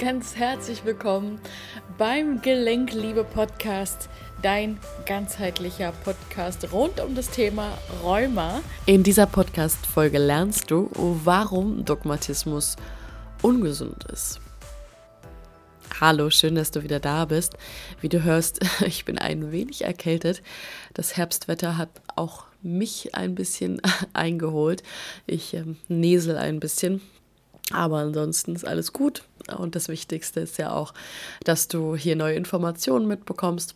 ganz herzlich willkommen beim Gelenkliebe Podcast, dein ganzheitlicher Podcast rund um das Thema Rheuma. In dieser Podcast-Folge lernst du, warum Dogmatismus ungesund ist. Hallo, schön, dass du wieder da bist. Wie du hörst, ich bin ein wenig erkältet. Das Herbstwetter hat auch mich ein bisschen eingeholt. Ich ähm, nesel ein bisschen. Aber ansonsten ist alles gut. Und das Wichtigste ist ja auch, dass du hier neue Informationen mitbekommst.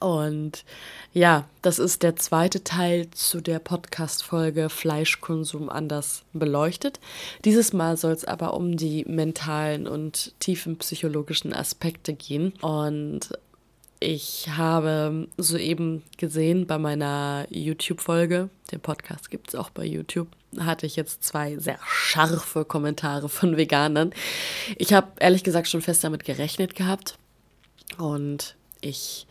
Und ja, das ist der zweite Teil zu der Podcast-Folge Fleischkonsum anders beleuchtet. Dieses Mal soll es aber um die mentalen und tiefen psychologischen Aspekte gehen. Und ich habe soeben gesehen bei meiner YouTube-Folge, den Podcast gibt es auch bei YouTube, hatte ich jetzt zwei sehr scharfe Kommentare von Veganern. Ich habe ehrlich gesagt schon fest damit gerechnet gehabt und ich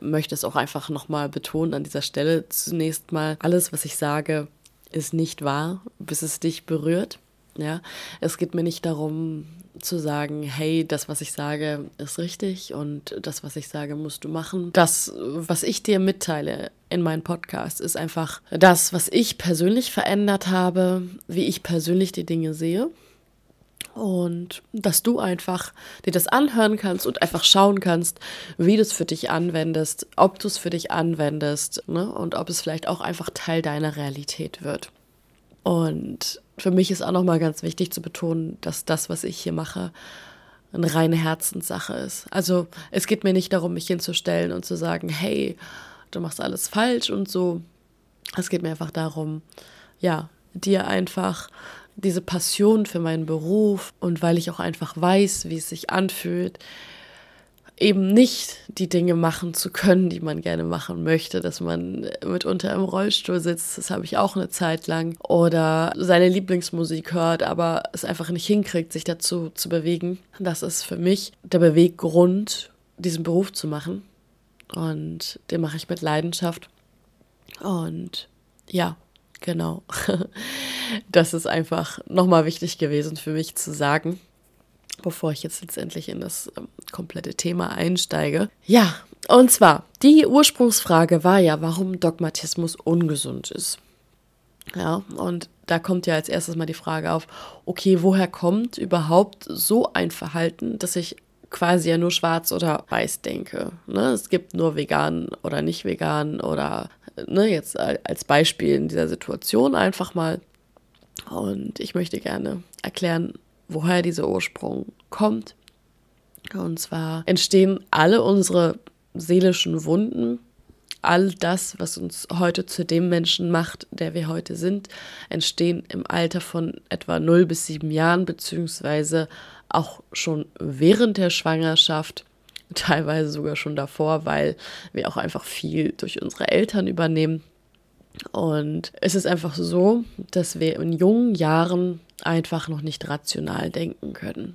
möchte es auch einfach nochmal betonen an dieser Stelle. Zunächst mal, alles, was ich sage, ist nicht wahr, bis es dich berührt. Ja, es geht mir nicht darum zu sagen, hey, das, was ich sage, ist richtig und das, was ich sage, musst du machen. Das, was ich dir mitteile in meinem Podcast, ist einfach das, was ich persönlich verändert habe, wie ich persönlich die Dinge sehe. Und dass du einfach dir das anhören kannst und einfach schauen kannst, wie du es für dich anwendest, ob du es für dich anwendest ne? und ob es vielleicht auch einfach Teil deiner Realität wird. Und für mich ist auch nochmal ganz wichtig zu betonen, dass das, was ich hier mache, eine reine Herzenssache ist. Also es geht mir nicht darum, mich hinzustellen und zu sagen, hey, du machst alles falsch und so. Es geht mir einfach darum, ja, dir einfach diese Passion für meinen Beruf und weil ich auch einfach weiß, wie es sich anfühlt, eben nicht die Dinge machen zu können, die man gerne machen möchte, dass man mitunter im Rollstuhl sitzt, das habe ich auch eine Zeit lang, oder seine Lieblingsmusik hört, aber es einfach nicht hinkriegt, sich dazu zu bewegen. Das ist für mich der Beweggrund, diesen Beruf zu machen. Und den mache ich mit Leidenschaft. Und ja, genau. Das ist einfach nochmal wichtig gewesen für mich zu sagen bevor ich jetzt letztendlich in das ähm, komplette Thema einsteige. Ja, und zwar, die Ursprungsfrage war ja, warum Dogmatismus ungesund ist. Ja, und da kommt ja als erstes mal die Frage auf, okay, woher kommt überhaupt so ein Verhalten, dass ich quasi ja nur schwarz oder weiß denke. Ne? Es gibt nur vegan oder nicht vegan oder ne, jetzt als Beispiel in dieser Situation einfach mal. Und ich möchte gerne erklären, woher dieser Ursprung kommt. Und zwar entstehen alle unsere seelischen Wunden, all das, was uns heute zu dem Menschen macht, der wir heute sind, entstehen im Alter von etwa 0 bis 7 Jahren, beziehungsweise auch schon während der Schwangerschaft, teilweise sogar schon davor, weil wir auch einfach viel durch unsere Eltern übernehmen. Und es ist einfach so, dass wir in jungen Jahren einfach noch nicht rational denken können.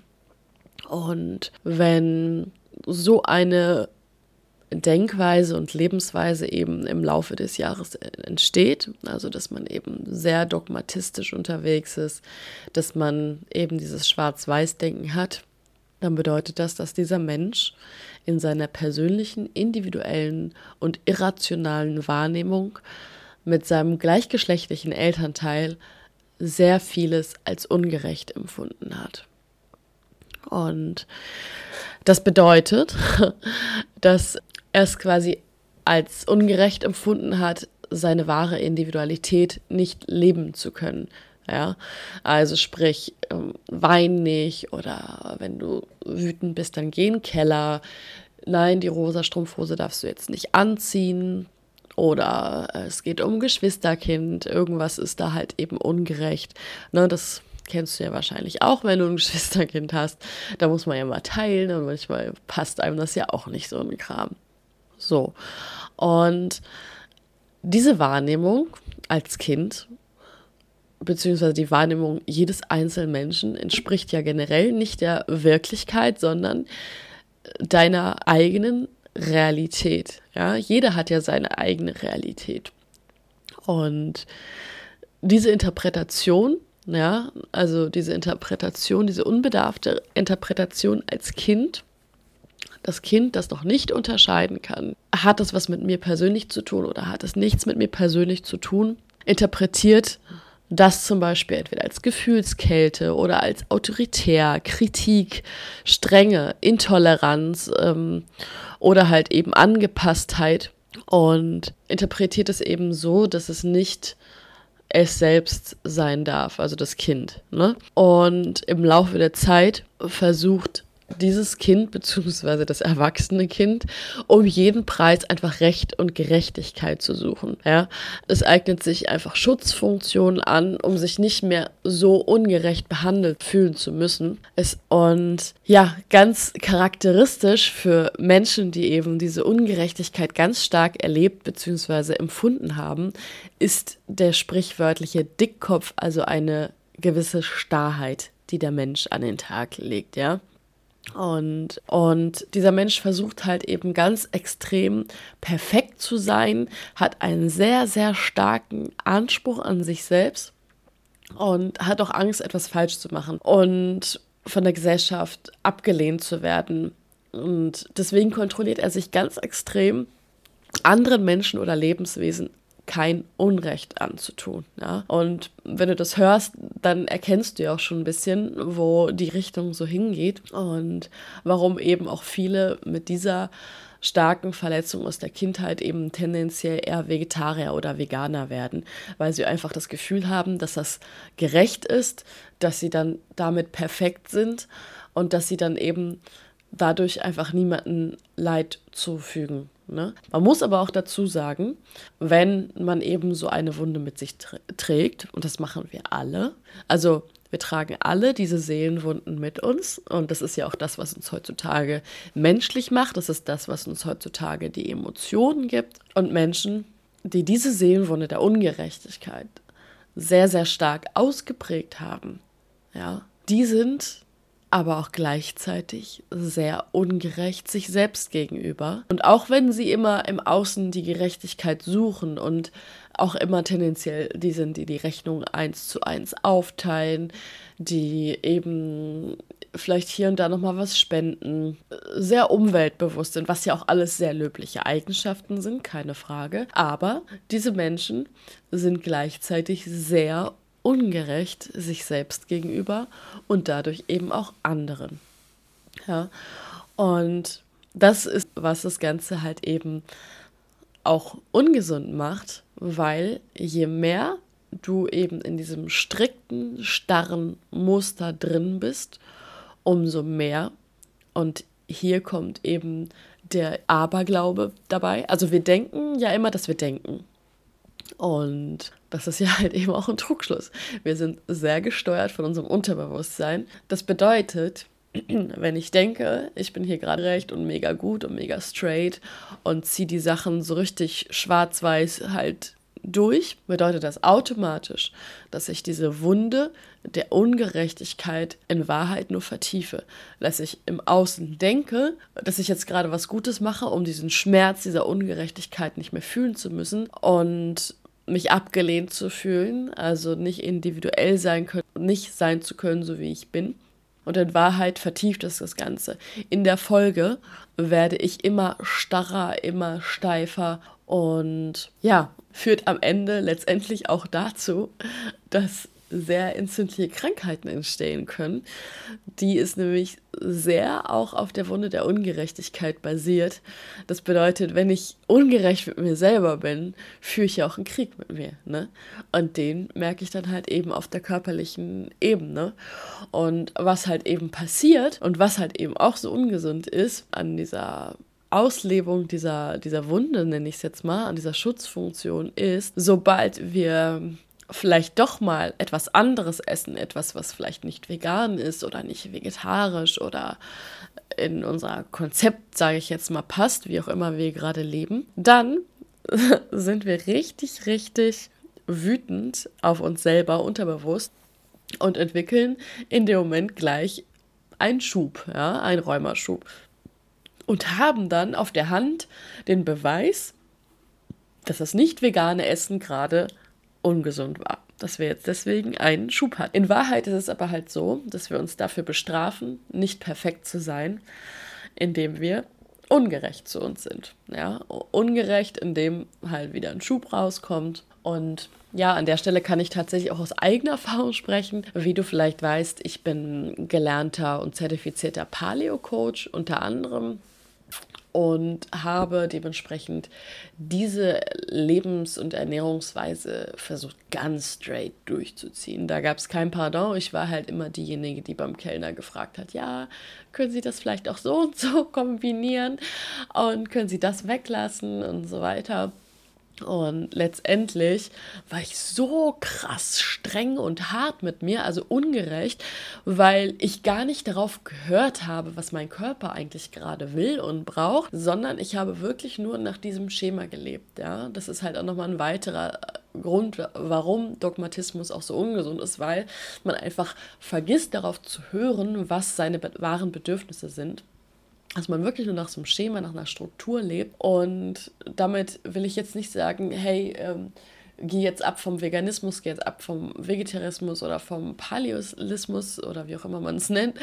Und wenn so eine Denkweise und Lebensweise eben im Laufe des Jahres entsteht, also dass man eben sehr dogmatistisch unterwegs ist, dass man eben dieses Schwarz-Weiß-Denken hat, dann bedeutet das, dass dieser Mensch in seiner persönlichen, individuellen und irrationalen Wahrnehmung mit seinem gleichgeschlechtlichen Elternteil sehr vieles als ungerecht empfunden hat. Und das bedeutet, dass er es quasi als ungerecht empfunden hat, seine wahre Individualität nicht leben zu können. Ja, also sprich, ähm, wein nicht oder wenn du wütend bist, dann geh in den Keller. Nein, die rosa Strumpfhose darfst du jetzt nicht anziehen. Oder es geht um Geschwisterkind, irgendwas ist da halt eben ungerecht. Ne, das kennst du ja wahrscheinlich auch, wenn du ein Geschwisterkind hast. Da muss man ja mal teilen und manchmal passt einem das ja auch nicht so ein Kram. So. Und diese Wahrnehmung als Kind, beziehungsweise die Wahrnehmung jedes einzelnen Menschen, entspricht ja generell nicht der Wirklichkeit, sondern deiner eigenen Realität. Ja, jeder hat ja seine eigene Realität. Und diese Interpretation ja, also diese Interpretation, diese unbedarfte Interpretation als Kind, das Kind, das noch nicht unterscheiden kann, hat das was mit mir persönlich zu tun oder hat es nichts mit mir persönlich zu tun, interpretiert das zum Beispiel entweder als Gefühlskälte oder als autoritär, Kritik, Strenge, Intoleranz ähm, oder halt eben Angepasstheit und interpretiert es eben so, dass es nicht es selbst sein darf, also das Kind. Ne? Und im Laufe der Zeit versucht dieses Kind beziehungsweise das erwachsene Kind um jeden Preis einfach Recht und Gerechtigkeit zu suchen. Ja, es eignet sich einfach Schutzfunktionen an, um sich nicht mehr so ungerecht behandelt fühlen zu müssen. Es und ja, ganz charakteristisch für Menschen, die eben diese Ungerechtigkeit ganz stark erlebt beziehungsweise empfunden haben, ist der sprichwörtliche Dickkopf, also eine gewisse Starrheit, die der Mensch an den Tag legt, ja. Und, und dieser Mensch versucht halt eben ganz extrem perfekt zu sein, hat einen sehr, sehr starken Anspruch an sich selbst und hat auch Angst, etwas falsch zu machen und von der Gesellschaft abgelehnt zu werden. Und deswegen kontrolliert er sich ganz extrem, anderen Menschen oder Lebenswesen kein Unrecht anzutun. Ja? Und wenn du das hörst, dann erkennst du ja auch schon ein bisschen, wo die Richtung so hingeht und warum eben auch viele mit dieser starken Verletzung aus der Kindheit eben tendenziell eher Vegetarier oder Veganer werden, weil sie einfach das Gefühl haben, dass das gerecht ist, dass sie dann damit perfekt sind und dass sie dann eben dadurch einfach niemanden Leid zufügen. Ne? Man muss aber auch dazu sagen, wenn man eben so eine Wunde mit sich trägt, und das machen wir alle, also wir tragen alle diese Seelenwunden mit uns und das ist ja auch das, was uns heutzutage menschlich macht, das ist das, was uns heutzutage die Emotionen gibt und Menschen, die diese Seelenwunde der Ungerechtigkeit sehr, sehr stark ausgeprägt haben, ja, die sind aber auch gleichzeitig sehr ungerecht sich selbst gegenüber. Und auch wenn sie immer im Außen die Gerechtigkeit suchen und auch immer tendenziell die sind, die die Rechnung eins zu eins aufteilen, die eben vielleicht hier und da nochmal was spenden, sehr umweltbewusst sind, was ja auch alles sehr löbliche Eigenschaften sind, keine Frage. Aber diese Menschen sind gleichzeitig sehr ungerecht sich selbst gegenüber und dadurch eben auch anderen. Ja, und das ist, was das Ganze halt eben auch ungesund macht, weil je mehr du eben in diesem strikten, starren Muster drin bist, umso mehr. Und hier kommt eben der Aberglaube dabei. Also wir denken ja immer, dass wir denken. Und das ist ja halt eben auch ein Trugschluss. Wir sind sehr gesteuert von unserem Unterbewusstsein. Das bedeutet, wenn ich denke, ich bin hier gerade recht und mega gut und mega straight und ziehe die Sachen so richtig schwarz-weiß halt durch, bedeutet das automatisch, dass ich diese Wunde der Ungerechtigkeit in Wahrheit nur vertiefe. Dass ich im Außen denke, dass ich jetzt gerade was Gutes mache, um diesen Schmerz dieser Ungerechtigkeit nicht mehr fühlen zu müssen und mich abgelehnt zu fühlen, also nicht individuell sein können, nicht sein zu können, so wie ich bin. Und in Wahrheit vertieft es das Ganze. In der Folge werde ich immer starrer, immer steifer und ja, führt am Ende letztendlich auch dazu, dass sehr entzündliche Krankheiten entstehen können, die ist nämlich sehr auch auf der Wunde der Ungerechtigkeit basiert. Das bedeutet, wenn ich ungerecht mit mir selber bin, führe ich ja auch einen Krieg mit mir. Ne? Und den merke ich dann halt eben auf der körperlichen Ebene. Und was halt eben passiert und was halt eben auch so ungesund ist an dieser Auslebung dieser, dieser Wunde, nenne ich es jetzt mal, an dieser Schutzfunktion ist, sobald wir vielleicht doch mal etwas anderes essen, etwas, was vielleicht nicht vegan ist oder nicht vegetarisch oder in unser Konzept, sage ich jetzt mal, passt, wie auch immer wir gerade leben, dann sind wir richtig, richtig wütend auf uns selber unterbewusst und entwickeln in dem Moment gleich einen Schub, ja, einen Rheumaschub. Und haben dann auf der Hand den Beweis, dass das nicht vegane Essen gerade ungesund war. dass wir jetzt deswegen einen Schub hatten. In Wahrheit ist es aber halt so, dass wir uns dafür bestrafen, nicht perfekt zu sein, indem wir ungerecht zu uns sind. Ja, ungerecht, indem halt wieder ein Schub rauskommt. Und ja, an der Stelle kann ich tatsächlich auch aus eigener Erfahrung sprechen. Wie du vielleicht weißt, ich bin gelernter und zertifizierter Paleo-Coach unter anderem und habe dementsprechend diese Lebens- und Ernährungsweise versucht ganz straight durchzuziehen. Da gab es kein Pardon. Ich war halt immer diejenige, die beim Kellner gefragt hat, ja, können Sie das vielleicht auch so und so kombinieren und können Sie das weglassen und so weiter. Und letztendlich war ich so krass streng und hart mit mir, also ungerecht, weil ich gar nicht darauf gehört habe, was mein Körper eigentlich gerade will und braucht, sondern ich habe wirklich nur nach diesem Schema gelebt. Ja, das ist halt auch nochmal ein weiterer Grund, warum Dogmatismus auch so ungesund ist, weil man einfach vergisst darauf zu hören, was seine wahren Bedürfnisse sind dass man wirklich nur nach so einem Schema, nach einer Struktur lebt. Und damit will ich jetzt nicht sagen, hey, ähm, geh jetzt ab vom Veganismus, geh jetzt ab vom Vegetarismus oder vom Paleolismus oder wie auch immer man es nennt.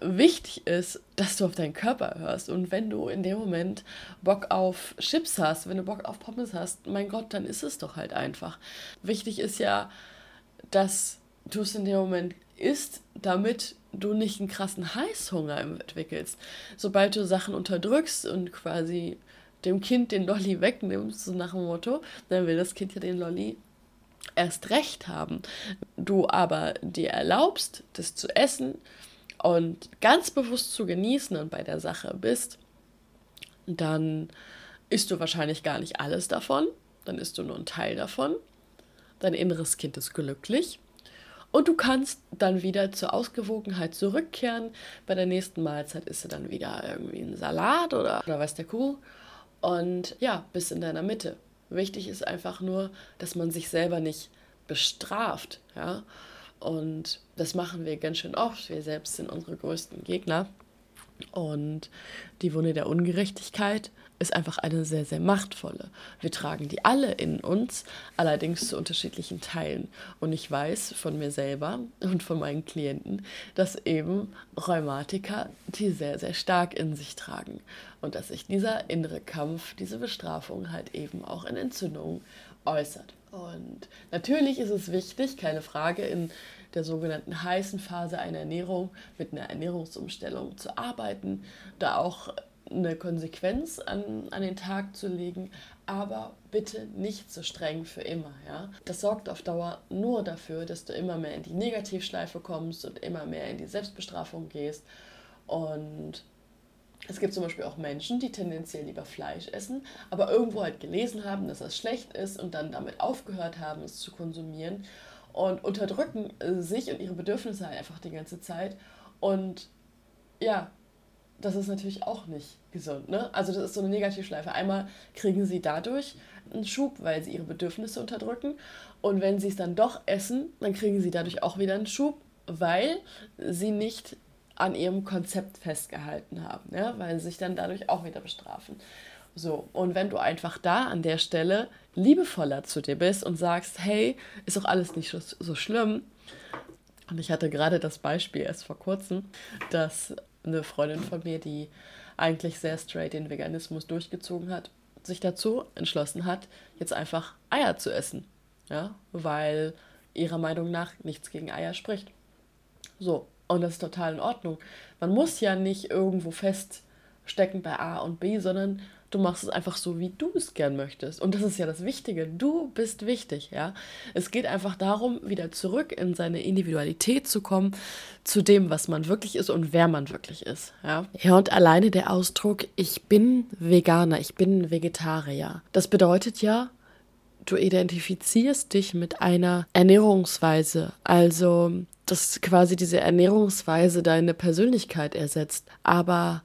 Wichtig ist, dass du auf deinen Körper hörst. Und wenn du in dem Moment Bock auf Chips hast, wenn du Bock auf Pommes hast, mein Gott, dann ist es doch halt einfach. Wichtig ist ja, dass du es in dem Moment isst, damit du nicht einen krassen Heißhunger entwickelst. Sobald du Sachen unterdrückst und quasi dem Kind den Lolli wegnimmst, so nach dem Motto, dann will das Kind ja den Lolli erst recht haben. Du aber dir erlaubst, das zu essen und ganz bewusst zu genießen und bei der Sache bist, dann isst du wahrscheinlich gar nicht alles davon, dann isst du nur einen Teil davon. Dein inneres Kind ist glücklich und du kannst dann wieder zur Ausgewogenheit zurückkehren. Bei der nächsten Mahlzeit isst du dann wieder irgendwie einen Salat oder, oder weiß der Kuh. Und ja, bist in deiner Mitte. Wichtig ist einfach nur, dass man sich selber nicht bestraft. Ja? Und das machen wir ganz schön oft. Wir selbst sind unsere größten Gegner. Und die Wunde der Ungerechtigkeit ist einfach eine sehr, sehr machtvolle. Wir tragen die alle in uns, allerdings zu unterschiedlichen Teilen. Und ich weiß von mir selber und von meinen Klienten, dass eben Rheumatiker die sehr, sehr stark in sich tragen. Und dass sich dieser innere Kampf, diese Bestrafung halt eben auch in Entzündungen äußert. Und natürlich ist es wichtig, keine Frage, in der sogenannten heißen Phase einer Ernährung mit einer Ernährungsumstellung zu arbeiten, da auch eine Konsequenz an, an den Tag zu legen, aber bitte nicht so streng für immer. Ja? Das sorgt auf Dauer nur dafür, dass du immer mehr in die Negativschleife kommst und immer mehr in die Selbstbestrafung gehst. Und es gibt zum Beispiel auch Menschen, die tendenziell lieber Fleisch essen, aber irgendwo halt gelesen haben, dass das schlecht ist und dann damit aufgehört haben, es zu konsumieren und unterdrücken sich und ihre Bedürfnisse halt einfach die ganze Zeit. Und ja, das ist natürlich auch nicht gesund. Ne? Also das ist so eine Negativschleife. Einmal kriegen sie dadurch einen Schub, weil sie ihre Bedürfnisse unterdrücken. Und wenn sie es dann doch essen, dann kriegen sie dadurch auch wieder einen Schub, weil sie nicht an ihrem Konzept festgehalten haben, ja? weil sie sich dann dadurch auch wieder bestrafen. So, und wenn du einfach da an der Stelle liebevoller zu dir bist und sagst, hey, ist doch alles nicht so, so schlimm. Und ich hatte gerade das Beispiel erst vor kurzem, dass eine Freundin von mir, die eigentlich sehr straight den Veganismus durchgezogen hat, sich dazu entschlossen hat, jetzt einfach Eier zu essen. Ja, weil ihrer Meinung nach nichts gegen Eier spricht. So, und das ist total in Ordnung. Man muss ja nicht irgendwo feststecken bei A und B, sondern Du machst es einfach so, wie du es gern möchtest. Und das ist ja das Wichtige. Du bist wichtig, ja. Es geht einfach darum, wieder zurück in seine Individualität zu kommen, zu dem, was man wirklich ist und wer man wirklich ist, ja. Ja, und alleine der Ausdruck, ich bin Veganer, ich bin Vegetarier. Das bedeutet ja, du identifizierst dich mit einer Ernährungsweise. Also, dass quasi diese Ernährungsweise deine Persönlichkeit ersetzt. Aber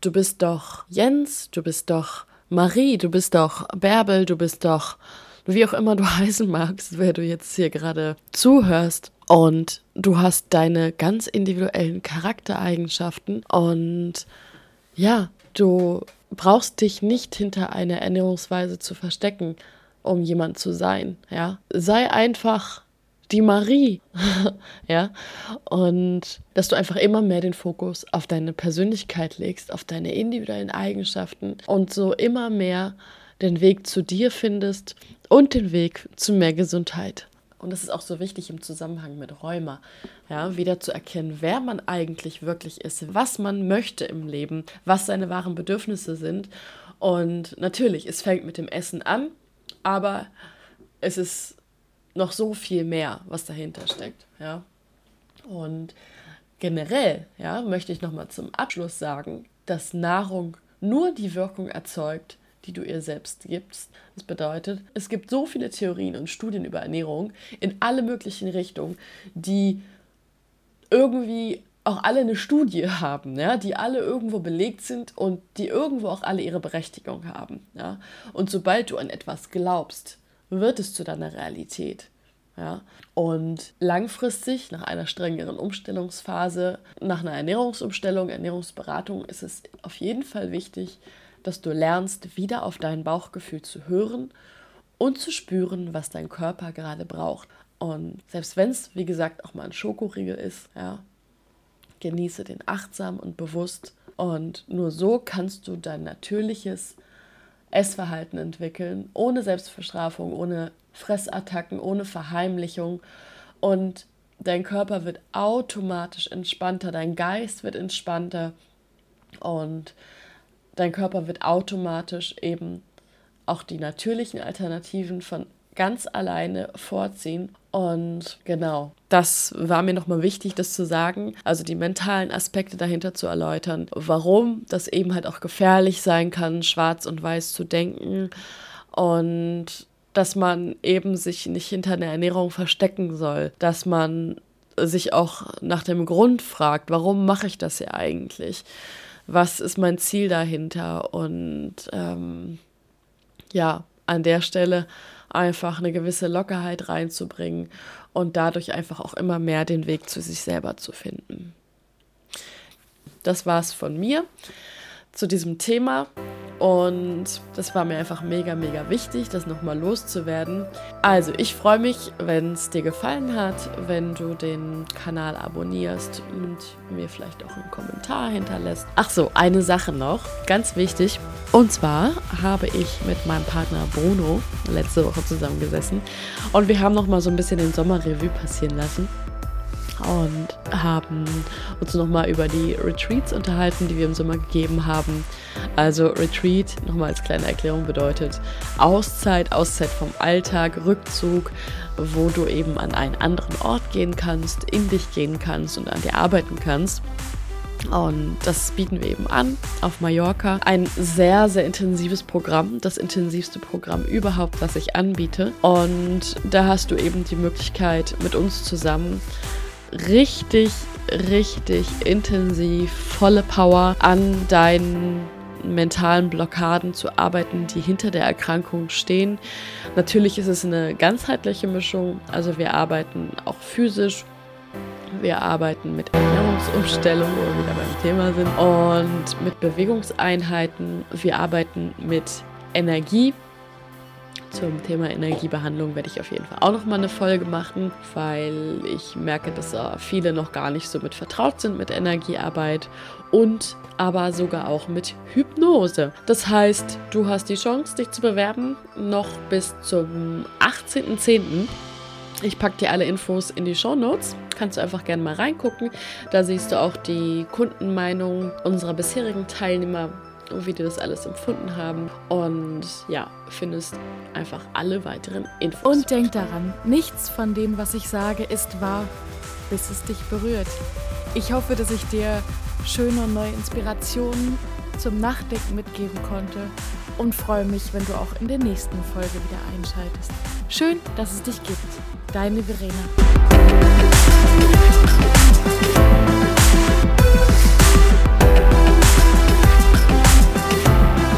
du bist doch Jens, du bist doch Marie, du bist doch Bärbel, du bist doch wie auch immer du heißen magst, wer du jetzt hier gerade zuhörst. Und du hast deine ganz individuellen Charaktereigenschaften und ja, du brauchst dich nicht hinter einer Ernährungsweise zu verstecken, um jemand zu sein, ja. Sei einfach die Marie. ja. Und dass du einfach immer mehr den Fokus auf deine Persönlichkeit legst, auf deine individuellen Eigenschaften und so immer mehr den Weg zu dir findest und den Weg zu mehr Gesundheit. Und das ist auch so wichtig im Zusammenhang mit Rheuma, ja, wieder zu erkennen, wer man eigentlich wirklich ist, was man möchte im Leben, was seine wahren Bedürfnisse sind. Und natürlich, es fängt mit dem Essen an, aber es ist noch so viel mehr, was dahinter steckt, ja. Und generell, ja, möchte ich nochmal zum Abschluss sagen, dass Nahrung nur die Wirkung erzeugt, die du ihr selbst gibst. Das bedeutet, es gibt so viele Theorien und Studien über Ernährung in alle möglichen Richtungen, die irgendwie auch alle eine Studie haben, ja, die alle irgendwo belegt sind und die irgendwo auch alle ihre Berechtigung haben. Ja. Und sobald du an etwas glaubst, wird es zu deiner Realität. Ja. Und langfristig, nach einer strengeren Umstellungsphase, nach einer Ernährungsumstellung, Ernährungsberatung, ist es auf jeden Fall wichtig, dass du lernst, wieder auf dein Bauchgefühl zu hören und zu spüren, was dein Körper gerade braucht. Und selbst wenn es, wie gesagt, auch mal ein Schokoriegel ist, ja, genieße den achtsam und bewusst. Und nur so kannst du dein natürliches Essverhalten entwickeln, ohne Selbstverstrafung, ohne Fressattacken, ohne Verheimlichung. Und dein Körper wird automatisch entspannter, dein Geist wird entspannter und dein Körper wird automatisch eben auch die natürlichen Alternativen von ganz alleine vorziehen. Und genau, das war mir nochmal wichtig, das zu sagen. Also die mentalen Aspekte dahinter zu erläutern, warum das eben halt auch gefährlich sein kann, schwarz und weiß zu denken. Und dass man eben sich nicht hinter einer Ernährung verstecken soll, dass man sich auch nach dem Grund fragt, warum mache ich das ja eigentlich? was ist mein Ziel dahinter und ähm, ja, an der Stelle einfach eine gewisse Lockerheit reinzubringen und dadurch einfach auch immer mehr den Weg zu sich selber zu finden. Das war's von mir zu diesem Thema. Und das war mir einfach mega, mega wichtig, das nochmal loszuwerden. Also, ich freue mich, wenn es dir gefallen hat, wenn du den Kanal abonnierst und mir vielleicht auch einen Kommentar hinterlässt. Ach so, eine Sache noch, ganz wichtig. Und zwar habe ich mit meinem Partner Bruno letzte Woche zusammengesessen und wir haben nochmal so ein bisschen den Sommerrevue passieren lassen und haben uns nochmal über die Retreats unterhalten, die wir im Sommer gegeben haben. Also Retreat, nochmal als kleine Erklärung, bedeutet Auszeit, Auszeit vom Alltag, Rückzug, wo du eben an einen anderen Ort gehen kannst, in dich gehen kannst und an dir arbeiten kannst. Und das bieten wir eben an auf Mallorca. Ein sehr, sehr intensives Programm, das intensivste Programm überhaupt, was ich anbiete. Und da hast du eben die Möglichkeit, mit uns zusammen richtig, richtig intensiv, volle Power an deinen mentalen Blockaden zu arbeiten, die hinter der Erkrankung stehen. Natürlich ist es eine ganzheitliche Mischung, also wir arbeiten auch physisch, wir arbeiten mit Ernährungsumstellung, wo wir wieder beim Thema sind, und mit Bewegungseinheiten. Wir arbeiten mit Energie, zum Thema Energiebehandlung werde ich auf jeden Fall auch noch mal eine Folge machen, weil ich merke, dass viele noch gar nicht so mit vertraut sind mit Energiearbeit und aber sogar auch mit Hypnose. Das heißt, du hast die Chance, dich zu bewerben, noch bis zum 18.10. Ich packe dir alle Infos in die Show Notes. Kannst du einfach gerne mal reingucken. Da siehst du auch die Kundenmeinung unserer bisherigen Teilnehmer wie die das alles empfunden haben. Und ja, findest einfach alle weiteren Infos. Und denk daran, nichts von dem, was ich sage, ist wahr, bis es dich berührt. Ich hoffe, dass ich dir schöne und neue Inspirationen zum Nachdenken mitgeben konnte und freue mich, wenn du auch in der nächsten Folge wieder einschaltest. Schön, dass es dich gibt. Deine Verena.